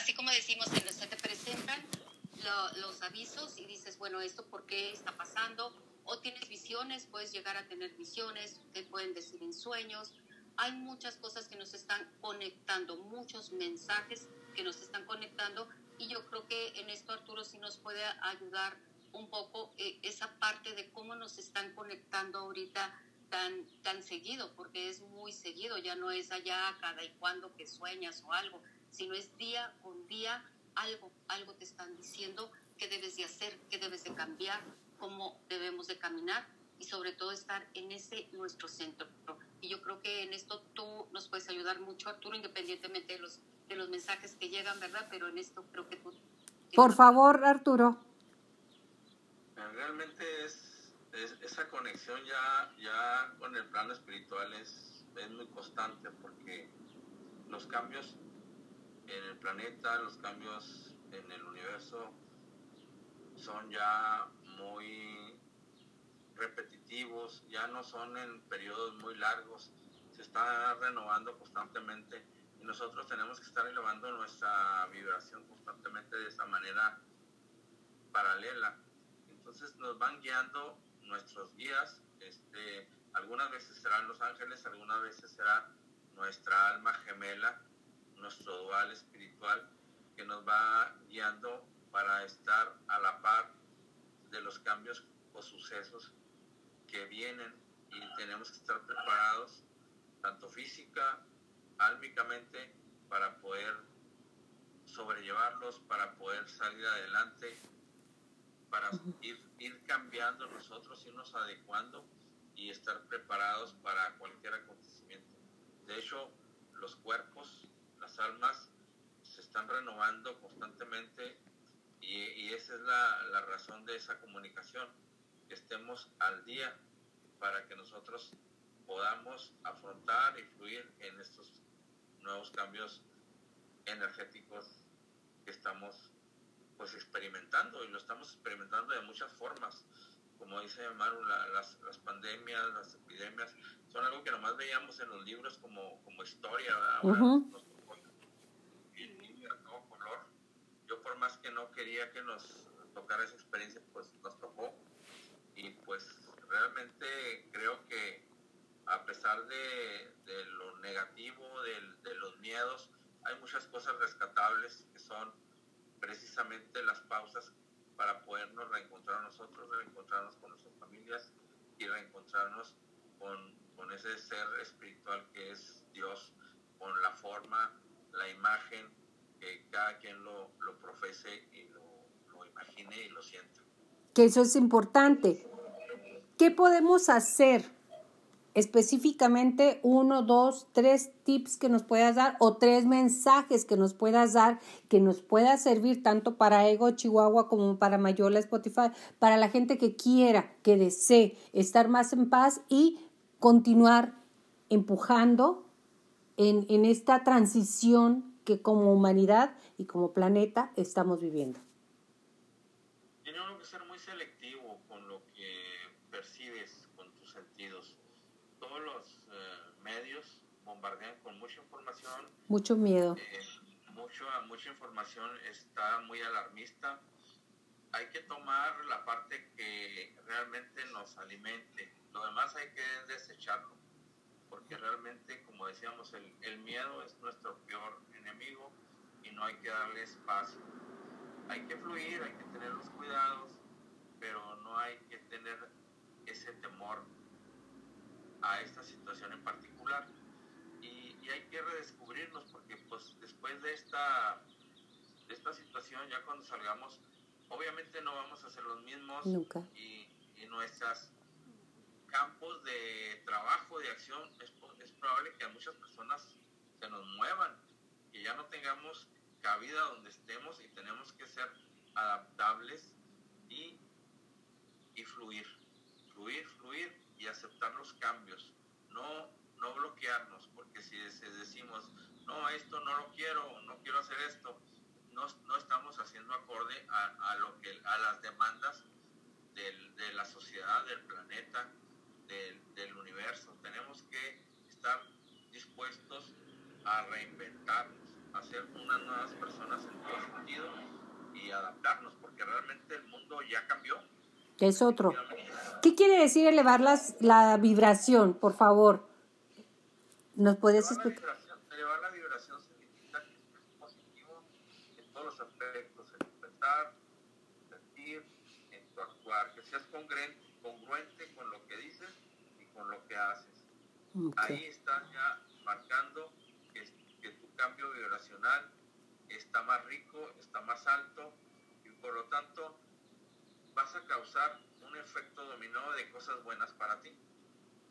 así como decimos, se te presentan los avisos y dices, bueno, ¿esto por qué está pasando? O tienes visiones, puedes llegar a tener visiones, te pueden decir en sueños. Hay muchas cosas que nos están conectando, muchos mensajes que nos están conectando y yo creo que en esto Arturo sí nos puede ayudar un poco eh, esa parte de cómo nos están conectando ahorita tan, tan seguido, porque es muy seguido, ya no es allá cada y cuando que sueñas o algo, sino es día con día algo, algo te están diciendo que debes de hacer, que debes de cambiar, cómo debemos de caminar y sobre todo estar en ese nuestro centro. Y yo creo que en esto tú nos puedes ayudar mucho, Arturo, independientemente de los de los mensajes que llegan, ¿verdad? Pero en esto creo que tú... Por favor, Arturo. Realmente es, esa conexión ya, ya con el plano espiritual es, es muy constante porque los cambios en el planeta, los cambios en el universo son ya muy repetitivos, ya no son en periodos muy largos, se está renovando constantemente y nosotros tenemos que estar elevando nuestra vibración constantemente de esa manera paralela. Entonces nos van guiando nuestros guías, este, algunas veces serán los ángeles, algunas veces será nuestra alma gemela, nuestro dual espiritual, que nos va guiando para estar a la par de los cambios o sucesos que vienen y tenemos que estar preparados, tanto física, álmicamente para poder sobrellevarlos, para poder salir adelante, para ir, ir cambiando nosotros, irnos adecuando y estar preparados para cualquier acontecimiento. De hecho, los cuerpos, las almas, se están renovando constantemente y, y esa es la, la razón de esa comunicación, que estemos al día para que nosotros podamos afrontar y fluir en estos nuevos cambios energéticos que estamos pues experimentando y lo estamos experimentando de muchas formas. Como dice Maru, las, las, pandemias, las epidemias, son algo que nomás veíamos en los libros como, como historia. Ahora todo color. Yo por más no quería que nos tocara esa experiencia, pues nos tocó. Y pues realmente creo que a pesar de, de lo negativo, de, de, los miedos, hay muchas cosas rescatables que son precisamente las pausas para podernos reencontrar nosotros, reencontrarnos con nuestras familias y reencontrarnos con, con ese ser espiritual que es Dios, con la forma, la imagen, que cada quien lo, lo profese y lo, lo imagine y lo sienta. Que eso es importante. ¿Qué podemos hacer específicamente uno, dos, tres tips que nos puedas dar o tres mensajes que nos puedas dar que nos pueda servir tanto para Ego Chihuahua como para Mayola Spotify, para la gente que quiera, que desee estar más en paz y continuar empujando en, en esta transición que como humanidad y como planeta estamos viviendo. Tiene uno que ser muy selectivo con lo que percibes con tus sentidos todos los eh, medios bombardean con mucha información. Mucho miedo. Eh, mucho, mucha información está muy alarmista. Hay que tomar la parte que realmente nos alimente. Lo demás hay que desecharlo. Porque realmente, como decíamos, el, el miedo es nuestro peor enemigo y no hay que darle espacio. Hay que fluir, hay que tener los cuidados, pero no hay que tener ese temor a esta situación en particular. Y, y, hay que redescubrirnos porque pues después de esta, de esta situación, ya cuando salgamos, obviamente no vamos a ser los mismos Nunca. Y, y nuestros campos de trabajo, de acción, es, es probable que a muchas personas se nos muevan, ya no tengamos cabida donde estemos y tenemos que ser adaptables y, y fluir, fluir, fluir y aceptar los cambios, no, no bloquearnos, porque si decimos, no, esto no lo quiero, no quiero hacer esto, no, no estamos haciendo acorde a, a, lo que, a las demandas del, de la sociedad, del planeta, del, del universo. Tenemos que estar dispuestos a reinventarnos, conocer unas nuevas personas en todo sentido y adaptarnos, porque realmente el mundo ya cambió. Es otro. ¿Qué quiere decir elevar las, la vibración, por favor? ¿Nos puedes explicar? elevar la vibración significa que es positivo en todos los aspectos, en pensar, sentir, en tu actuar, que seas congruente, congruente con lo que dices y con lo que haces. Okay. Ahí estás ya marcando está más rico, está más alto y por lo tanto vas a causar un efecto dominó de cosas buenas para ti.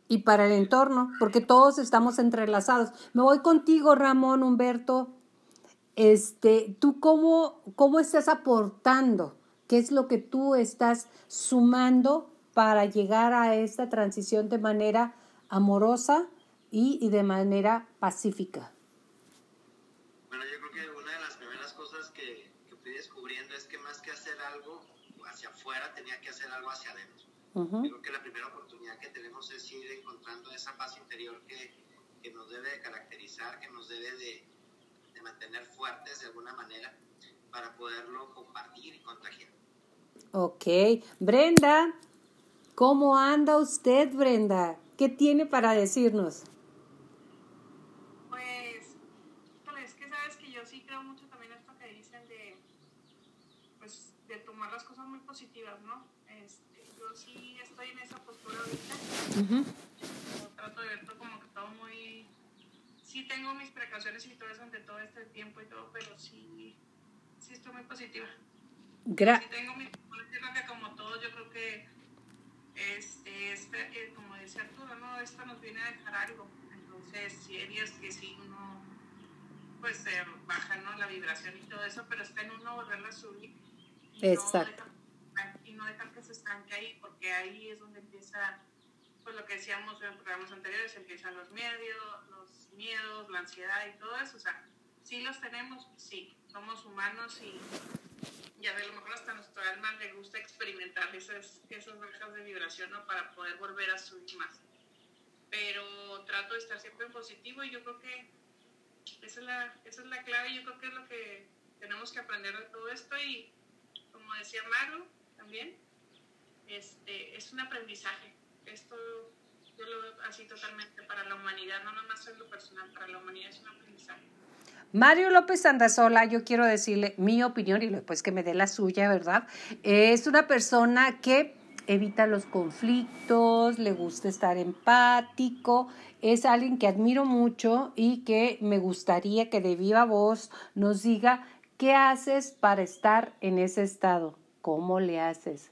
Y para el entorno, porque todos estamos entrelazados. Me voy contigo, Ramón, Humberto. Este, ¿tú cómo, cómo estás aportando? ¿Qué es lo que tú estás sumando para llegar a esta transición de manera amorosa y de manera pacífica? Bueno, yo creo que una de las primeras cosas que, que fui descubriendo es que más que hacer algo hacia afuera, tenía que hacer algo hacia adentro. Ujú. Yo creo que la primera oportunidad que tenemos es ir encontrando esa paz interior que, que nos debe de caracterizar, que nos debe de, de mantener fuertes de alguna manera para poderlo compartir y contagiar. Ok. Brenda, ¿cómo anda usted, Brenda? ¿Qué tiene para decirnos? Pues, híjole, es que sabes que yo sí creo mucho también esto que dicen de, pues, de tomar las cosas muy positivas, ¿no? Este, yo sí estoy en esa postura ahorita. Ujú. Yo trato de ver todo como que todo muy... Sí tengo mis precauciones y todo eso ante todo este tiempo y todo, pero sí, sí estoy muy positiva. Gra- Sí tengo creo que como todos, yo creo que, este, este, eh, como decía Arturo, ¿no? Esto nos viene a dejar algo. Entonces, sí hay días que sí uno, pues, se baja, ¿no? La vibración y todo eso, pero está en uno volverla a subir. Exacto. No y no dejar que se estanque ahí, porque ahí es donde empieza, pues, lo que decíamos en programas anteriores, empiezan los miedos, los miedos, la ansiedad y todo eso. O sea, sí los tenemos, sí, somos humanos y y a lo mejor hasta nuestro alma le gusta experimentar esas, esas bajas de vibración ¿no? para poder volver a subir más. Pero trato de estar siempre en positivo y yo creo que esa es la, esa es la clave, yo creo que es lo que tenemos que aprender de todo esto y como decía Maru también, este, es un aprendizaje. Esto yo lo veo así totalmente para la humanidad, no nomás en lo personal, para la humanidad es un aprendizaje. Mario López Andazola, yo quiero decirle mi opinión y después que me dé la suya, ¿verdad? Es una persona que evita los conflictos, le gusta estar empático, es alguien que admiro mucho y que me gustaría que de viva voz nos diga qué haces para estar en ese estado, cómo le haces.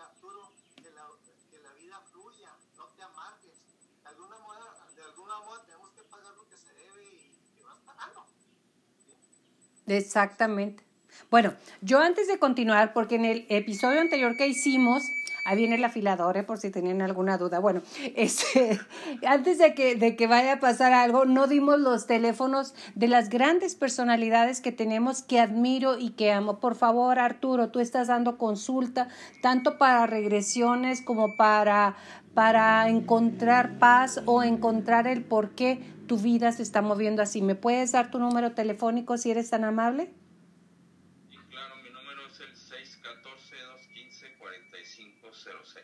Arturo, que la, que la vida fluya, no te amargues. De alguna moda, de alguna tenemos que pagar lo que se debe y, y vas pagando. Exactamente. Bueno, yo antes de continuar, porque en el episodio anterior que hicimos, ahí viene el afilador, ¿eh? por si tenían alguna duda. Bueno, este, antes de que, de que vaya a pasar algo, no dimos los teléfonos de las grandes personalidades que tenemos que admiro y que amo. Por favor, Arturo, tú estás dando consulta tanto para regresiones como para, para encontrar paz o encontrar el por qué tu vida se está moviendo así. ¿Me puedes dar tu número telefónico si eres tan amable? Y claro, mi número es el 614-215-4506.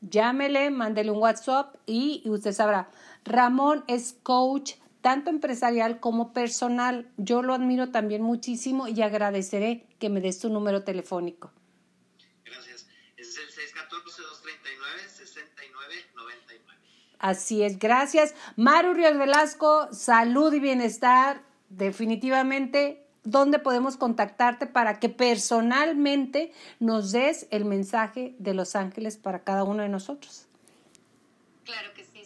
Llámele, mándele un WhatsApp y, y usted sabrá. Ramón es coach tanto empresarial como personal. Yo lo admiro también muchísimo y agradeceré que me des tu número telefónico. Gracias. Ese es el 614-239-6999. Así es, gracias. Maru Ríos Velasco, salud y bienestar. Definitivamente, ¿dónde podemos contactarte para que personalmente nos des el mensaje de Los Ángeles para cada uno de nosotros? Claro que sí,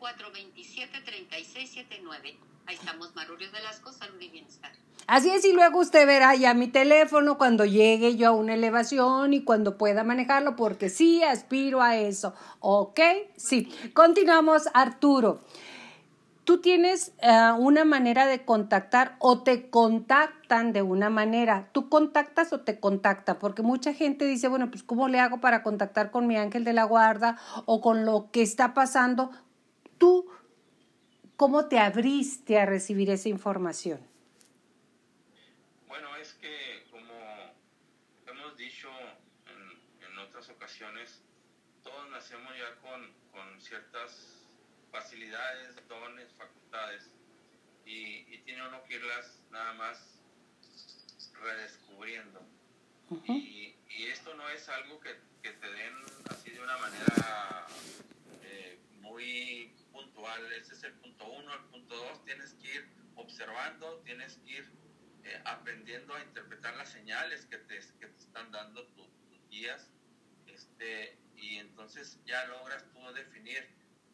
614-427-3679. Ahí estamos, Marurios Velasco, Salud y Bienestar. Así es, y luego usted verá ya mi teléfono cuando llegue yo a una elevación y cuando pueda manejarlo, porque sí aspiro a eso. ¿Ok? Sí. Continuamos, Arturo. tú tienes eh, una manera de contactar o te contactan de una manera. ¿Tú contactas o te contactan? Porque mucha gente dice, bueno, pues ¿cómo le hago para contactar con mi ángel de la guarda o con lo que está pasando? Tú, ¿cómo te abriste a recibir esa información? Bueno, es que como hemos dicho en, en otras ocasiones, todos nacemos ya con, con ciertas facilidades, dones, facultades, y, y, tiene uno que irlas nada más redescubriendo. y, y, esto no es algo que, que, te den así de una manera eh, muy puntual. Ese es el punto uno. El punto dos, tienes que ir observando, tienes que ir eh, aprendiendo a interpretar las señales que te, que te están dando tu, tus guías. Este, y entonces ya logras tú definir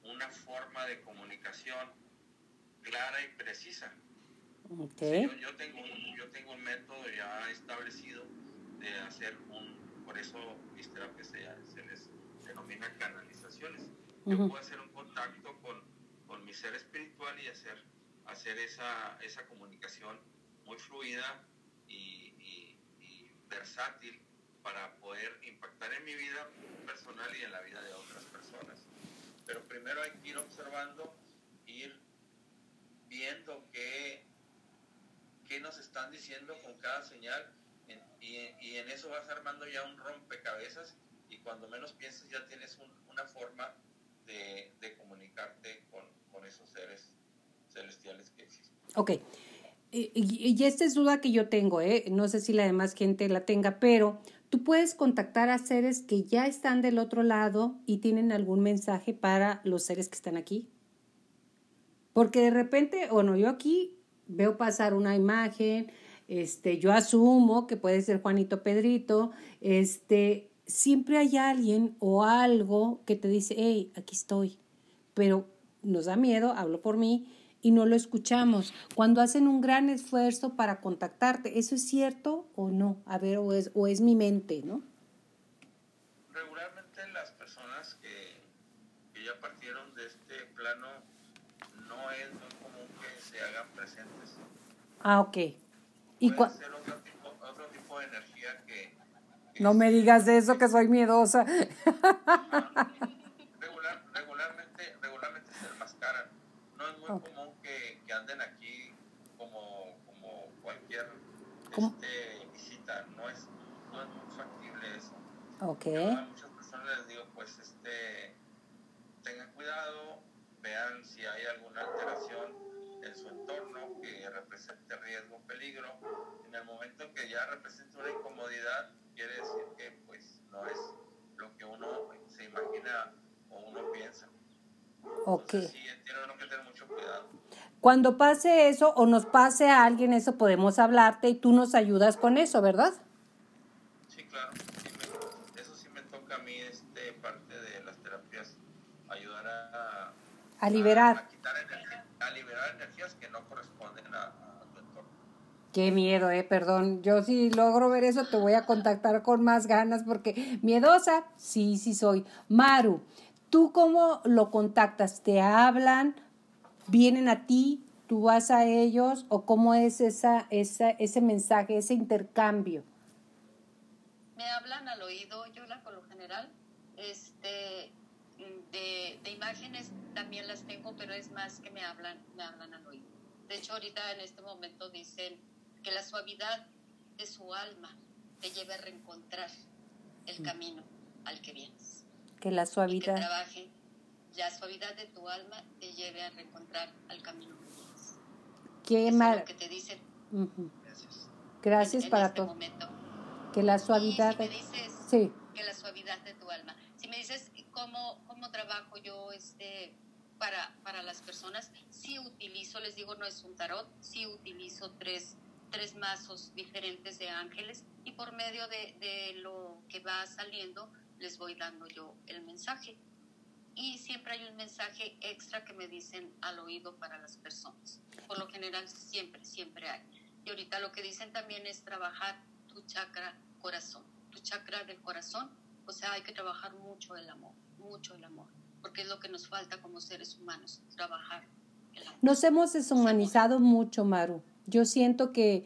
una forma de comunicación clara y precisa. Okay. Sí, yo, yo, tengo un, yo tengo un método ya establecido de hacer un, por eso mis terapias se, se les denomina canalizaciones. Uh -huh. Yo puedo hacer un contacto con, con mi ser espiritual y hacer, hacer esa, esa comunicación muy fluida y, y, y versátil para poder impactar en mi vida personal y en la vida de otras personas pero primero hay que ir observando, ir viendo qué, qué nos están diciendo con cada señal y, en eso vas armando ya un rompecabezas y cuando menos piensas ya tienes un, una forma de, comunicarte con, esos seres celestiales que existen. Ok. Y, y, y, esta es duda que yo tengo, ¿eh? no sé si la demás gente la tenga, pero Tú puedes contactar a seres que ya están del otro lado y tienen algún mensaje para los seres que están aquí. Porque de repente, bueno, yo aquí veo pasar una imagen, este, yo asumo que puede ser Juanito Pedrito, este, siempre hay alguien o algo que te dice, hey, aquí estoy, pero nos da miedo, hablo por mí, y no lo escuchamos. Cuando hacen un gran esfuerzo para contactarte, ¿eso es cierto o no? A ver, o es, o es mi mente, ¿no? Regularmente las personas que, que ya partieron de este plano no es muy común que se hagan presentes. Ah, ok. ¿Y Puede ser otro tipo, otro tipo de energía que... que no me digas eso, que soy miedosa. Regular, regularmente, regularmente se enmascaran. No es muy okay. común que, que, anden aquí como, como cualquier este, visita. No es, no es muy factible eso. Ok. Yo a muchas personas les digo, pues, este, tengan cuidado, vean si hay alguna alteración que represente riesgo peligro. En el momento que ya representa una incomodidad, quiere decir que, pues, no es lo que uno se imagina o uno piensa. Ok. Entonces, sí, tiene uno que tener mucho cuidado. Cuando pase eso o nos pase a alguien eso, podemos hablarte y tú nos ayudas con eso, ¿verdad? Sí, claro. Sí me, eso sí me toca a mí, este, parte de las terapias, ayudar a... A liberar. A, a quitar energía, a liberar energías que no corresponden a, a tu entorno. Qué miedo, eh, perdón. Yo si logro ver eso te voy a contactar con más ganas porque miedosa, sí, sí soy. Maru, ¿Tú cómo lo contactas? ¿Te hablan? ¿Vienen a ti? ¿Tú vas a ellos? ¿O cómo es esa, esa, ese mensaje, ese intercambio? Me hablan al oído, yo la por lo general, este, de, de, imágenes también las tengo, pero es más que me hablan, me hablan al oído. De hecho, ahorita en este momento dicen que la suavidad de su alma te lleve a reencontrar el camino al que vienes que la suavidad. Y que trabaje la suavidad de tu alma te lleve a reencontrar al camino que tienes. Qué mar... es lo que te dicen. Uh -huh. Gracias. Gracias en, para este todo. Momento. Que la suavidad. Y si me dices sí. que la suavidad de tu alma. Si me dices cómo, cómo trabajo yo este para, para las personas, sí utilizo, les digo, no es un tarot, sí utilizo tres, tres mazos diferentes de ángeles y por medio de, de lo que va saliendo les voy dando yo el mensaje. Y siempre hay un mensaje extra que me dicen al oído para las personas. Por lo general, siempre, siempre hay. Y ahorita lo que dicen también es trabajar tu chakra corazón, tu chakra del corazón. O sea, hay que trabajar mucho el amor, mucho el amor, porque es lo que nos falta como seres humanos, trabajar Nos hemos deshumanizado mucho, Maru. Yo siento que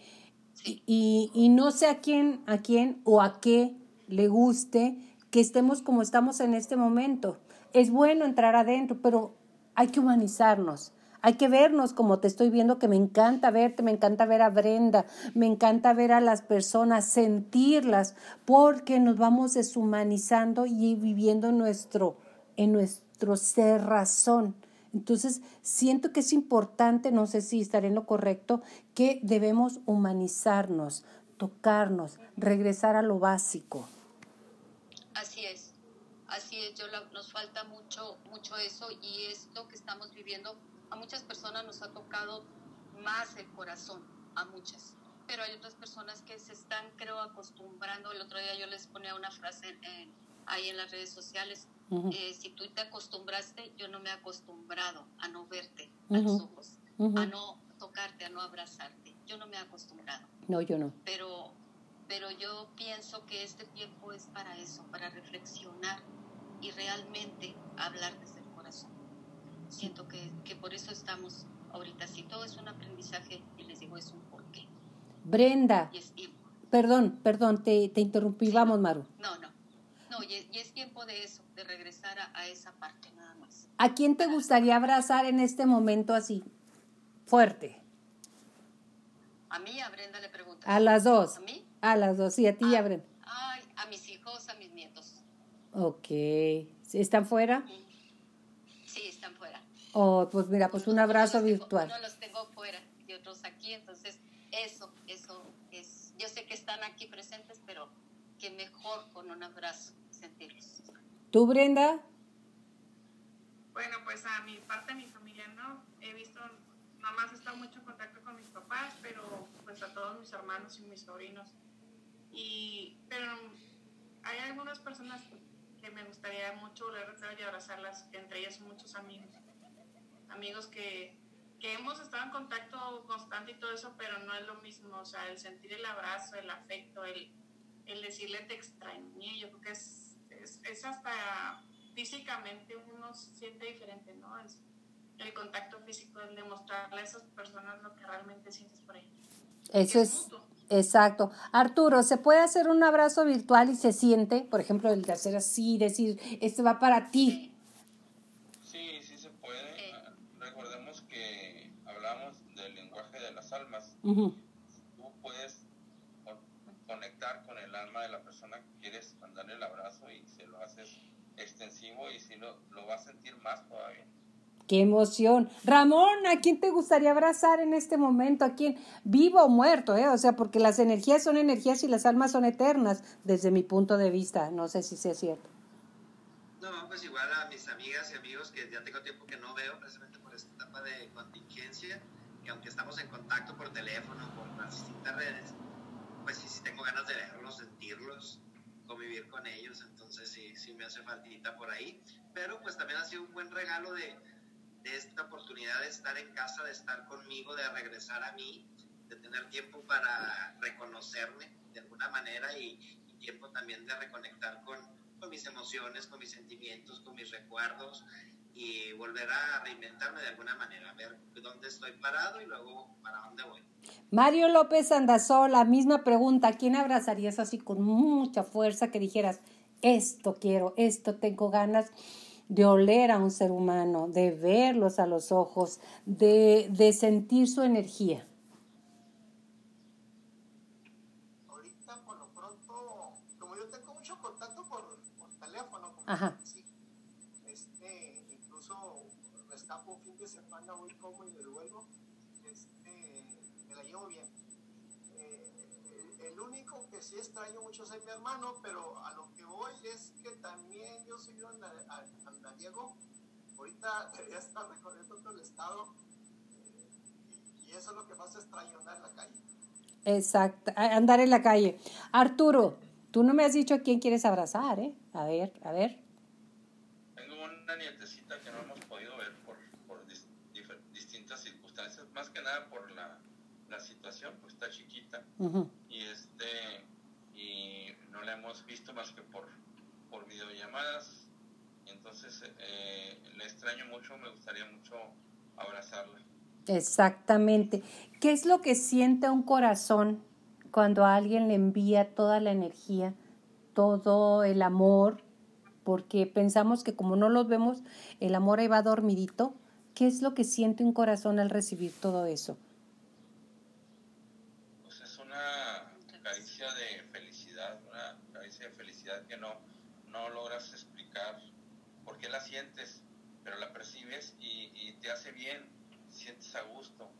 y, y no sé a quién, a quién o a qué le guste que estemos como estamos en este momento. Es bueno entrar adentro, pero hay que humanizarnos. Hay que vernos como te estoy viendo, que me encanta verte, me encanta ver a Brenda, me encanta ver a las personas, sentirlas, porque nos vamos deshumanizando y viviendo nuestro, en nuestro ser razón. Entonces, siento que es importante, no sé si estaré en lo correcto, que debemos humanizarnos, tocarnos, regresar a lo básico. Así es, así es, yo nos falta mucho, mucho eso y es lo que estamos viviendo. A muchas personas nos ha tocado más el corazón, a muchas, pero hay otras personas que se están, creo, acostumbrando. El otro día yo les ponía una frase ahí en las redes sociales. Eh, si tú te acostumbraste, yo no me he acostumbrado a no verte a los ojos, a no tocarte, a no abrazarte. Yo no me he acostumbrado. No, yo no. Pero pero yo pienso que este tiempo es para eso, para reflexionar y realmente hablar desde el corazón. Siento que, que por eso estamos ahorita, si todo es un aprendizaje, y les digo, es un porqué. Brenda, perdón, perdón, te, te interrumpí, vamos Maru. No, no, no, y, es tiempo de eso, de regresar a, a esa parte nada más. ¿A quién te gustaría abrazar en este momento así, fuerte? A mí, a Brenda le pregunto. A las dos. ¿A mí? A las dos, sí, a ti, ah, Brenda. Ay, a mis hijos, a mis nietos. Ok. ¿Están fuera? Sí, están fuera. Oh, pues mira, pues un abrazo virtual. uno los tengo fuera y otros aquí, entonces eso, eso es. Yo sé que están aquí presentes, pero que mejor con un abrazo sentirlos. ¿Tú, Brenda? Bueno, pues a mi parte de mi familia no. He visto, nada más he estado mucho en contacto con mis papás, pero pues a todos mis hermanos y mis sobrinos y, pero hay algunas personas que me gustaría mucho volver a y abrazarlas, entre ellas muchos amigos. Amigos que, que hemos estado en contacto constante y todo eso, pero no es lo mismo. O sea, el sentir el abrazo, el afecto, el, el decirle te extrañé, yo creo que es, es, es hasta físicamente uno siente diferente, ¿no? Es el contacto físico, el demostrarle a esas personas lo que realmente sientes por ellos. Eso es, Exacto. Arturo, ¿se puede hacer un abrazo virtual y se siente, por ejemplo, el de hacer así, decir, este va para ti? Sí, sí se puede. Ah, recordemos que hablamos del lenguaje de las almas. Puedes conectar con el alma de la persona que el abrazo y se lo haces extensivo y si lo, lo va a sentir más todavía. Qué emoción. Ramón, ¿a quién te gustaría abrazar en este momento? ¿A quién? Vivo o muerto, ¿eh? O sea, porque las energías son energías y las almas son eternas, desde mi punto de vista. No sé si sea cierto. No, pues igual a mis amigas y amigos que ya tengo tiempo que no veo, precisamente por esta etapa de contingencia, que aunque estamos en contacto por teléfono, por las distintas redes, pues sí, sí tengo ganas de verlos, sentirlos, convivir con ellos, entonces sí, sí me hace faltita por ahí. Pero pues también ha sido un buen regalo de de esta oportunidad de estar en casa, de estar conmigo, de regresar a mí, de tener tiempo para reconocerme de alguna manera y, tiempo también de reconectar con, con, mis emociones, con mis sentimientos, con mis recuerdos y volver a reinventarme de alguna manera, ver dónde estoy parado y luego para dónde voy. Mario López Andazol, la misma pregunta, ¿quién abrazarías así con mucha fuerza que dijeras, esto quiero, esto tengo ganas? de oler a un ser humano, de verlos a los ojos, de, de sentir su energía. Ahorita por lo pronto, como yo tengo mucho contacto por, por teléfono, Ajá. este, incluso me escapo un fin de semana, voy como y me vuelvo, este, me la llevo bien. Eh, el único que sí extraño mucho es mi hermano, pero a lo que voy es que también yo soy un Diego, ahorita debería estar recorriendo todo el estado eh, y eso es lo que más extraño, andar en la calle. Exacto, andar en la calle. Arturo, tú no me has dicho a quién quieres abrazar, ¿eh? A ver, a ver. Tengo una nietecita que no hemos podido ver por, por distintas circunstancias, más que nada por la, la situación, pues está chiquita. Y este y no hemos visto más que por, por videollamadas entonces eh, le extraño mucho, me gustaría mucho abrazarla. Exactamente. ¿Qué es lo que siente un corazón cuando alguien le envía toda la energía, todo el amor? Porque pensamos que como no los vemos, el amor ahí va dormidito. ¿Qué es lo que siente un corazón al recibir todo eso? Pues es una caricia de felicidad, una caricia de felicidad que no, no logras explicar la sientes, pero la percibes y, te hace bien, sientes a gusto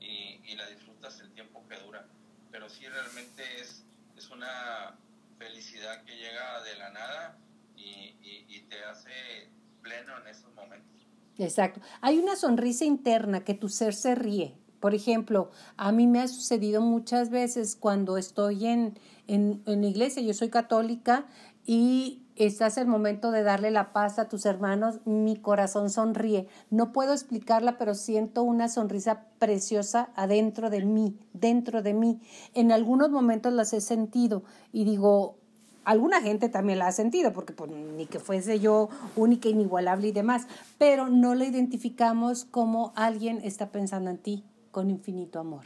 y, la disfrutas el tiempo que dura. Pero sí realmente es, es una felicidad que llega de la nada y te hace pleno en esos momentos. Exacto. Hay una sonrisa interna que tu ser se ríe. Por ejemplo, a mí me ha sucedido muchas veces cuando estoy en, en, en la iglesia, yo soy católica y estás el momento de darle la paz a tus hermanos, mi corazón sonríe. No puedo explicarla, pero siento una sonrisa preciosa adentro de mí, dentro de mí. En algunos momentos las he sentido y digo, alguna gente también la ha sentido, porque pues, ni que fuese yo única, inigualable y demás, pero no la identificamos como alguien está pensando en ti con infinito amor.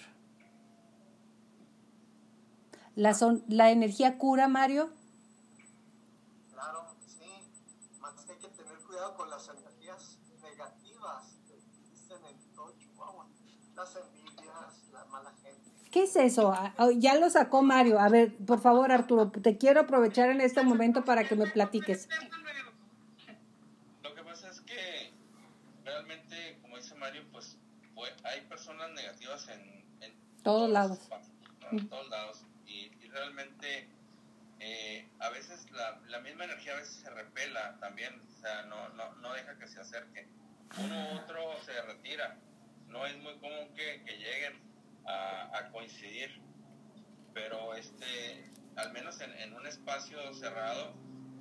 ¿La, son, la energía cura, Mario? Claro, sí. Más que hay que tener cuidado con las energías negativas que existen en todo Chihuahua. Las envidias, la mala gente. ¿Qué es eso? Ya lo sacó Mario. A ver, por favor, Arturo, te quiero aprovechar en este momento para que me platiques. Lo que pasa es que realmente, como dice Mario, pues, pues hay personas negativas en, en todos lados. En todos lados. Y, y realmente eh, a veces la, la, misma energía a veces se repela también, o sea, no, no, no deja que se acerque. Uno u otro se retira. No es muy común que, que lleguen a, a, coincidir, pero este, al menos en, en, un espacio cerrado,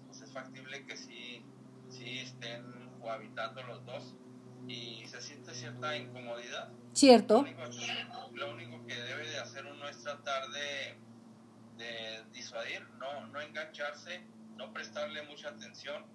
pues es factible que sí, sí estén cohabitando los dos y se siente cierta incomodidad. Cierto. Lo único, lo único que debe de hacer uno es tratar de, de disuadir, no, no engancharse, no prestarle mucha atención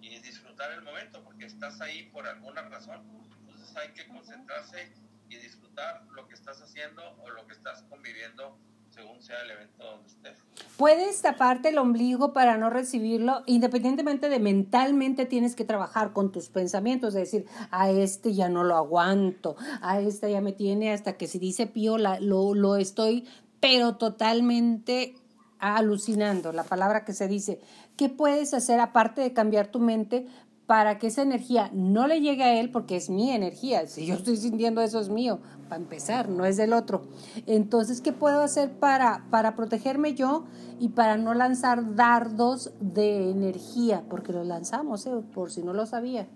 y disfrutar el momento, porque estás ahí por alguna razón. Entonces hay que concentrarse y disfrutar lo que estás haciendo o lo que estás conviviendo según sea el evento donde estés. Puedes taparte el ombligo para no recibirlo, independientemente de mentalmente tienes que trabajar con tus pensamientos, es decir, a este ya no lo aguanto, a este ya me tiene hasta que si dice pío la, lo, lo estoy, pero totalmente alucinando, la palabra que se dice. ¿Qué puedes hacer aparte de cambiar tu mente para que esa energía no le llegue a él porque es mi energía. Si yo estoy sintiendo eso es mío, para empezar, no es del otro. Entonces, ¿qué puedo hacer para, para protegerme yo y para no lanzar dardos de energía? Porque los lanzamos, ¿eh? por si no lo sabía.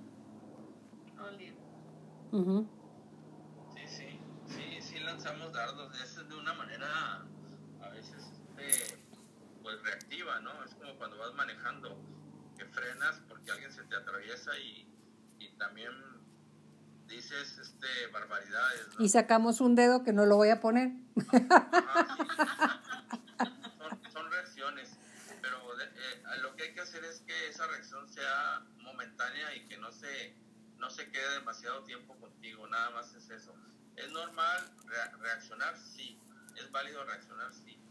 Uh -huh. Sí, sí, sí, sí lanzamos dardos. Es de una manera a veces eh, pues reactiva, ¿no? Es como cuando vas manejando, que frenas porque alguien se te atraviesa y, y también dices este, barbaridades. ¿no? Y sacamos un dedo que no lo voy a poner. Sí. son, son, reacciones, pero de, eh, lo que hay que hacer es que esa reacción sea momentánea y que no se, no se quede demasiado tiempo contigo, nada más es eso. ¿Es normal re reaccionar? Sí. ¿Es válido reaccionar? Sí.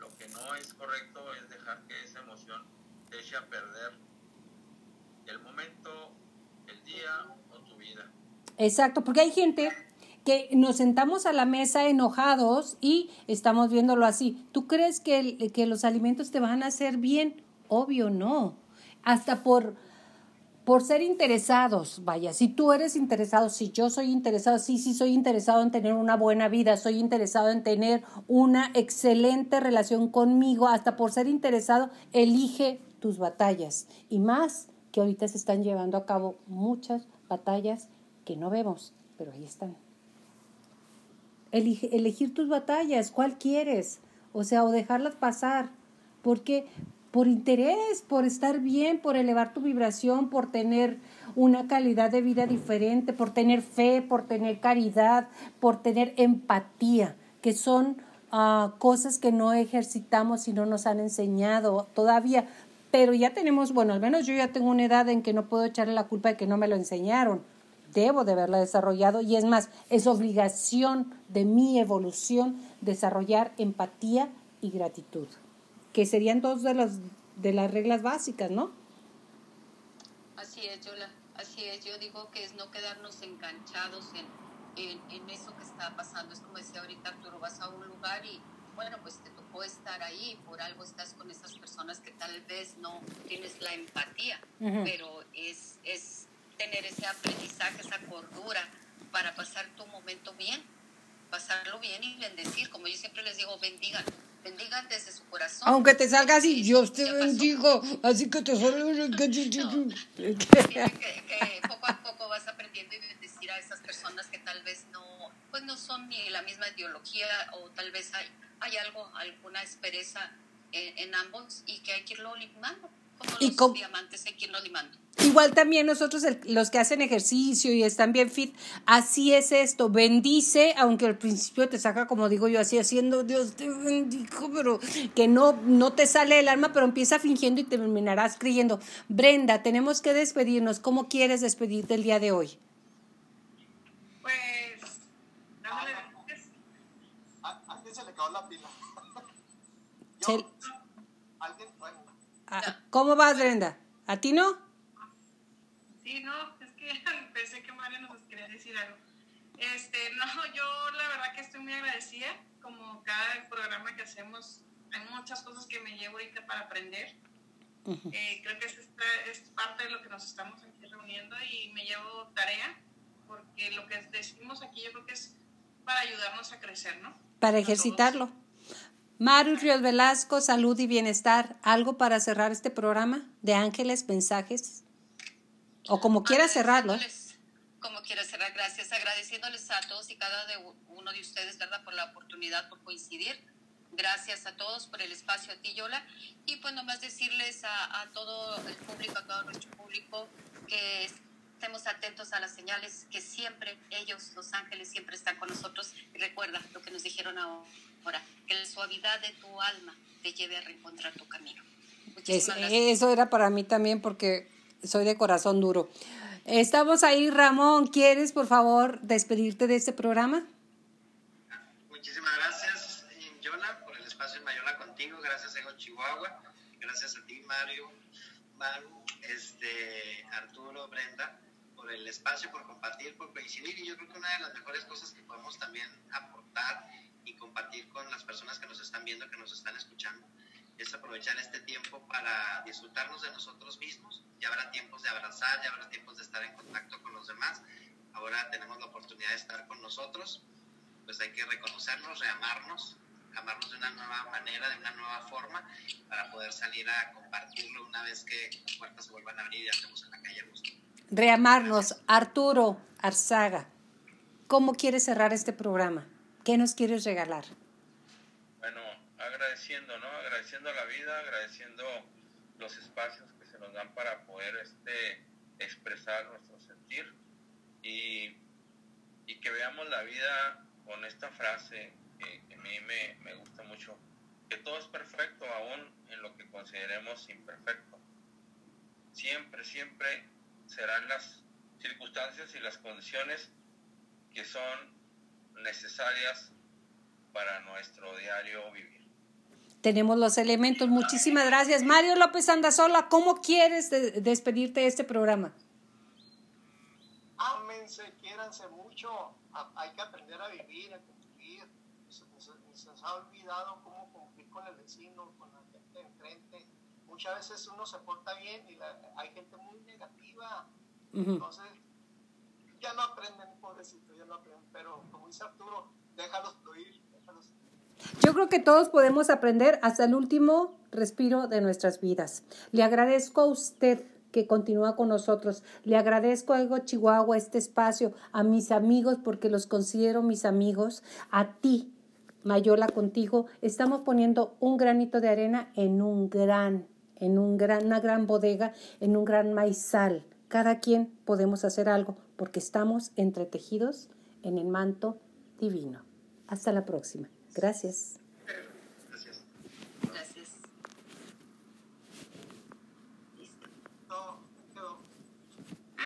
Lo que no es correcto es dejar que esa emoción te eche a perder el momento, el día o tu vida. Exacto, porque hay gente que nos sentamos a la mesa enojados y estamos viéndolo así. ¿Tú crees que, que los alimentos te van a hacer bien? Obvio no. Hasta por, por ser interesados, vaya, si tú eres interesado, si yo soy interesado, sí, sí soy interesado en tener una buena vida, soy interesado en tener una excelente relación conmigo, hasta por ser interesado, elige tus batallas. Y más que ahorita se están llevando a cabo muchas batallas que no vemos, pero ahí están. Elige, elegir tus batallas, ¿cuál quieres? O sea, o dejarlas pasar, porque por interés, por estar bien, por elevar tu vibración, por tener una calidad de vida diferente, por tener fe, por tener caridad, por tener empatía, que son uh, cosas que no ejercitamos y no nos han enseñado todavía. Pero ya tenemos, bueno, al menos yo ya tengo una edad en que no puedo echarle la culpa de que no me lo enseñaron. debo de haberla desarrollado y es más, es obligación de mi evolución desarrollar empatía y gratitud, que serían dos de las, de las reglas básicas, ¿no? Así es, Yola, así es. Yo digo que es no quedarnos enganchados en, en, en eso que está pasando. Es como decía ahorita Arturo, vas a un lugar y bueno, pues te tocó estar ahí, por algo estás con esas personas que tal vez no tienes la empatía, pero es, es tener ese aprendizaje, esa cordura para pasar tu momento bien, pasarlo bien y bendecir, como yo siempre les digo, bendigan, bendigan desde su corazón. Aunque te salga así, Sí, Dios te bendigo, así que te salga... Tiene que, que poco a poco vas aprendiendo y bendecir a esas personas que tal vez no, pues no son ni la misma ideología o tal vez hay, hay algo, alguna aspereza en, en ambos y que hay que irlo limando. Como Y los com- diamantes hay que irlo limando. Igual también nosotros, el- los que hacen ejercicio y están bien fit, así es esto, bendice, aunque al principio te saca, como digo yo, así haciendo, Dios te bendijo, pero que no, no te sale el alma, pero empieza fingiendo y terminarás creyendo. Brenda, tenemos que despedirnos. ¿Cómo quieres despedirte el día de hoy? Pues, dándole gracias. A alguien se le acabó la pila. Se- Yo, ah, ¿Cómo vas, Brenda? ¿A ti no? Sí, no, es que pensé que Mario nos quería decir algo. Este, no, yo la verdad que estoy muy agradecida, como cada programa que hacemos, hay muchas cosas que me llevo ahorita para aprender. Eh, creo que es, esta, es parte de lo que nos estamos aquí reuniendo y me llevo tarea, porque lo que decimos aquí yo creo que es para ayudarnos a crecer, ¿no? Para A todos. Maru Ríos Velasco, salud y bienestar. ¿Algo para cerrar este programa de ángeles, mensajes? O como quieras cerrarlo. Como quiera cerrar, gracias. Agradeciéndoles a todos y cada de uno de ustedes, ¿verdad? Por la oportunidad, por coincidir. Gracias a todos por el espacio, a ti, Yola. Y pues nomás decirles a, a todo el público, a todo nuestro público, que estemos atentos a las señales, que siempre ellos, los ángeles, siempre están con nosotros. Y recuerda lo que nos dijeron ahora, que la suavidad de tu alma te lleve a reencontrar tu camino. Es- Muchísimas gracias. eso era para mí también porque soy de corazón duro. Estamos ahí, Ramón. ¿Quieres, por favor, despedirte de este programa? Muchísimas gracias, Yola, por el espacio en Mayola contigo. Gracias, Ego Chihuahua. Gracias a ti, Mario, Maru, este, Arturo, Brenda, el espacio, por compartir, por coincidir. Y yo creo que una de las mejores cosas que podemos también aportar y compartir con las personas que nos están viendo, que nos están escuchando, es aprovechar este tiempo para disfrutarnos de nosotros mismos. Ya habrá tiempos de abrazar, ya habrá tiempos de estar en contacto con los demás. Ahora tenemos la oportunidad de estar con nosotros pues hay que reconocernos, reamarnos, amarnos de una nueva manera, de una nueva forma, para poder salir a compartirlo una vez que las puertas se vuelvan a abrir y estemos en la calle a gusto. Reamarnos, Arturo Arzaga. ¿Cómo quieres cerrar este programa? ¿Qué nos quieres regalar? Bueno, agradeciendo, ¿no? Agradeciendo la vida, agradeciendo los espacios que se nos dan para poder este, expresar nuestro sentir y, que veamos la vida con esta frase que, que a mí me, me gusta mucho, que todo es perfecto aún en lo que consideremos imperfecto. Siempre, siempre serán las circunstancias y las condiciones que son necesarias para nuestro diario vivir. Tenemos los elementos. Muchísimas gracias. Mario López Andazola, ¿cómo quieres de- despedirte de este programa? ámense, quiéranse mucho. Hay que aprender a vivir, a convivir. Se, se- se nos ha olvidado cómo convivir con el vecino, con la gente de enfrente. Muchas veces uno se porta bien y la- hay gente muy negativa. Entonces, ya no aprenden, pobrecito, ya no aprenden. Pero como dice Arturo, déjalos fluir, déjalos Yo creo que todos podemos aprender hasta el último respiro de nuestras vidas. Le agradezco a usted que continúa con nosotros. Le agradezco a Ego Chihuahua este espacio, a mis amigos porque los considero mis amigos, a ti, Mayola contigo. Estamos poniendo un granito de arena en un gran, en gran, una gran bodega, en un gran maizal. Cada quien podemos hacer algo porque estamos entretejidos en el manto divino. Hasta la próxima. Gracias.